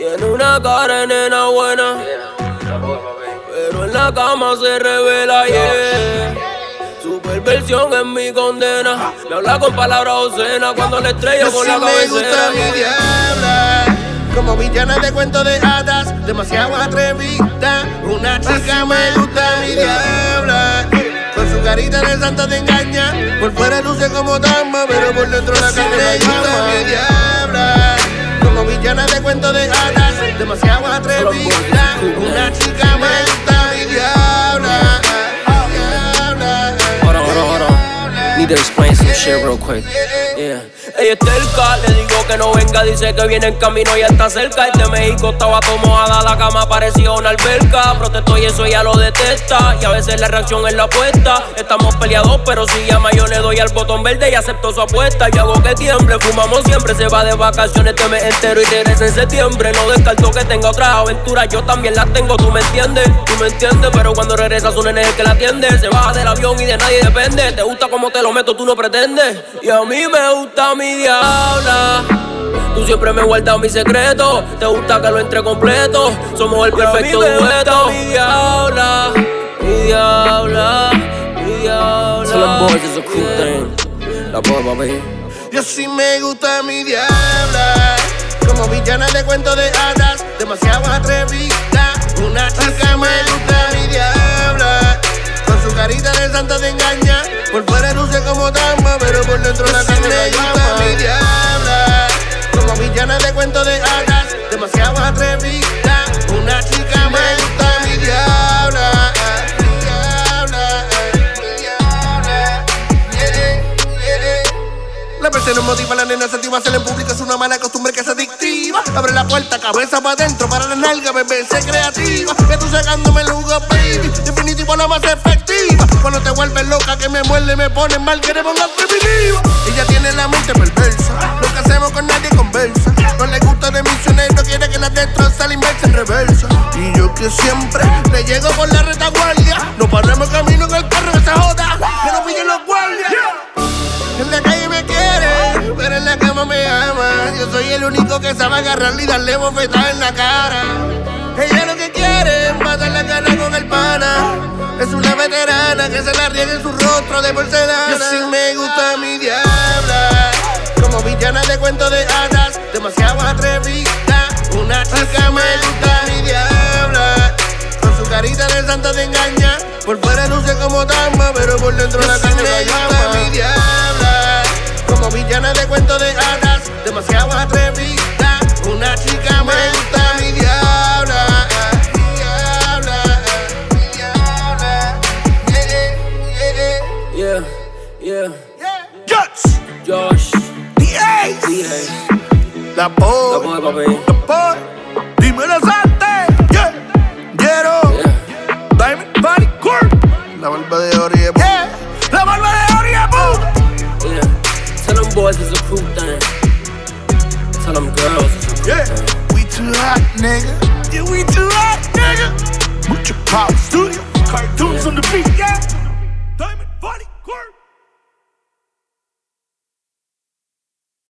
Tiene una cara nena buena. Pero en la cama se revela, yeah. Superversión es mi condena. Me habla con palabras obscenas cuando le estrello con la me gusta cabecera. mi diabla. Como villana de cuentos de hadas, demasiado atrevida. Una chica me gusta mi diabla. Con su carita de santo te engaña. Por fuera luce como dama, pero por dentro la carne me atrevida. Una chica. Diabla. Hold on, hold on, hold on. Need to explain some shit real quick. Ella es terca, le digo que no venga, dice que viene en camino y está cerca. Este México estaba mojada, la cama parecía una alberca. Protesto y eso ella lo detesta. Y a veces la reacción es la apuesta. Estamos peleados, pero si llama yo le doy al botón verde y acepto su apuesta. Y hago que tiemble, fumamos siempre, se va de vacaciones este mes entero y regresa en septiembre. No descarto que tenga otras aventuras, yo también las tengo, tú me entiendes, tú me entiendes. Pero cuando regresa su nene el que la atiende. Se baja del avión y de nadie depende. Te gusta como te lo meto, tú no pretendes. Y a mí me gusta mi diabla. Tú siempre me guardas mi secreto. Te gusta que lo entre completo. Somos el perfecto dueto. Mi diabla, mi diabla, mi diabla. Tell them boys it's a cool thing. La boy, baby. Yo sí me gusta mi diabla. Como villana de cuentos de hadas, demasiado atrevida. Una chica me gusta mi diabla. Con su carita de santa te engaña. Por fuera luce como dama, pero por dentro la me mi diabla. Como villana de cuentos de hadas, demasiado atrevida. Una chica me gusta mi diabla. Diabla, diabla. La presión no motiva la nena sentiva hacerla en público es una mala costumbre que es adictiva. Abre la puerta, cabeza para adentro, para la nalga, bebé, sé creativa. Que tú sacándome el jugo, baby. Definitivo la más efectiva. Cuando te vuelves loca, que me muerde, me pone mal, que te pongas primitiva. Ella tiene la mente perversa. Lo que hacemos con nadie conversa. No le gusta de misionero, quiere que la destroza la inversa en reversa. Y yo que siempre le llego por la retaguardia. No paremos camino en el carro que se joda. Que no pillen los guardias. En la calle me quiere, pero en la cama me ama. Yo soy el único que sabe agarrarle y darle bofetada en la cara. Ella lo que quiere veterana que se la riega en su rostro de porcelana. Yo sí me gusta mi diabla. Como villana de cuentos de hadas, demasiado atrevida. Una chica me gusta mi diabla. Con su carita de santa te engaña. Por fuera luce como dama, pero por dentro la carne me gusta mi diabla. Como villana de cuentos de Yeah, yeah, Yeah, yeah. yeah. Guts, Josh, the Ace, D.A. la La boy, boy, papi. la boy. Dímelo, Sante. Yeah, Yero. Yeah. Diamond Body Court. La barba de Oreo. Yeah. La barba de Oreo. Yeah. Tell them boys it's a cool thing. Tell them girls it's a cool Yeah. thing. We too hot, nigga. Yeah, we too hot, nigga. Mucho power studio. Cartoons on the beat, yeah.